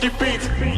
funky beats.